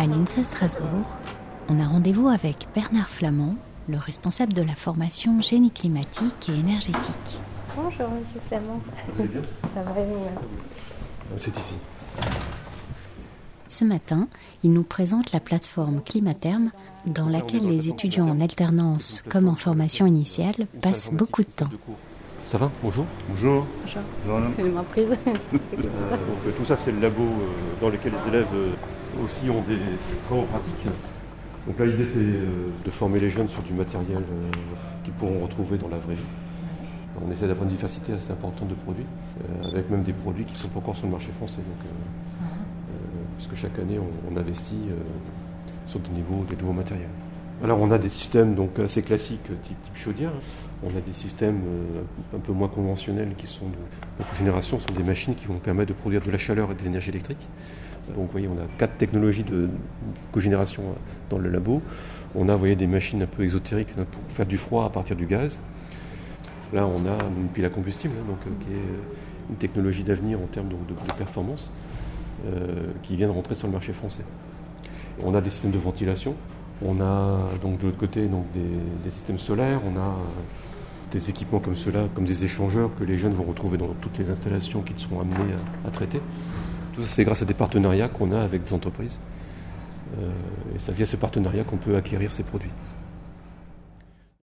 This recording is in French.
À l'INSA Strasbourg, on a rendez-vous avec Bernard Flamand, le responsable de la formation génie climatique et énergétique. Bonjour Monsieur Flamand. Vous allez bien Ça va bien C'est ici. Ce matin, il nous présente la plateforme Climaterme dans laquelle les étudiants en alternance comme en formation initiale passent beaucoup de temps. Ça va Bonjour. Bonjour. Bonjour. Bonjour. Prise. Euh, donc, euh, tout ça, c'est le labo euh, dans lequel les élèves euh, aussi ont des travaux pratiques. Donc là, l'idée, c'est euh, de former les jeunes sur du matériel euh, qu'ils pourront retrouver dans la vraie vie. On essaie d'avoir une diversité assez importante de produits, euh, avec même des produits qui ne sont pas encore sur le marché français. Donc, euh, puisque chaque année, on, investit sur des niveaux, des nouveaux matériels. Alors, on a des systèmes donc assez classiques, type, chaudière. On a des systèmes euh, un peu moins conventionnels qui sont de, cogénération, ce sont des machines qui vont permettre de produire de la chaleur et de l'énergie électrique. Donc vous voyez, on a quatre technologies de cogénération dans le labo. On a vous des machines un peu exotériques hein, pour faire du froid à partir du gaz. Là, on a une pile à combustible, hein, donc, euh, qui est une technologie d'avenir en termes de performance, euh, qui vient de rentrer sur le marché français. On a des systèmes de ventilation. On a donc de l'autre côté des, systèmes solaires. On a euh, des équipements comme ceux-là, comme des échangeurs que les jeunes vont retrouver dans toutes les installations qu'ils seront amenés à, à traiter. Tout ça, c'est grâce à des partenariats qu'on a avec des entreprises. Euh, et c'est via ce partenariat qu'on peut acquérir ces produits.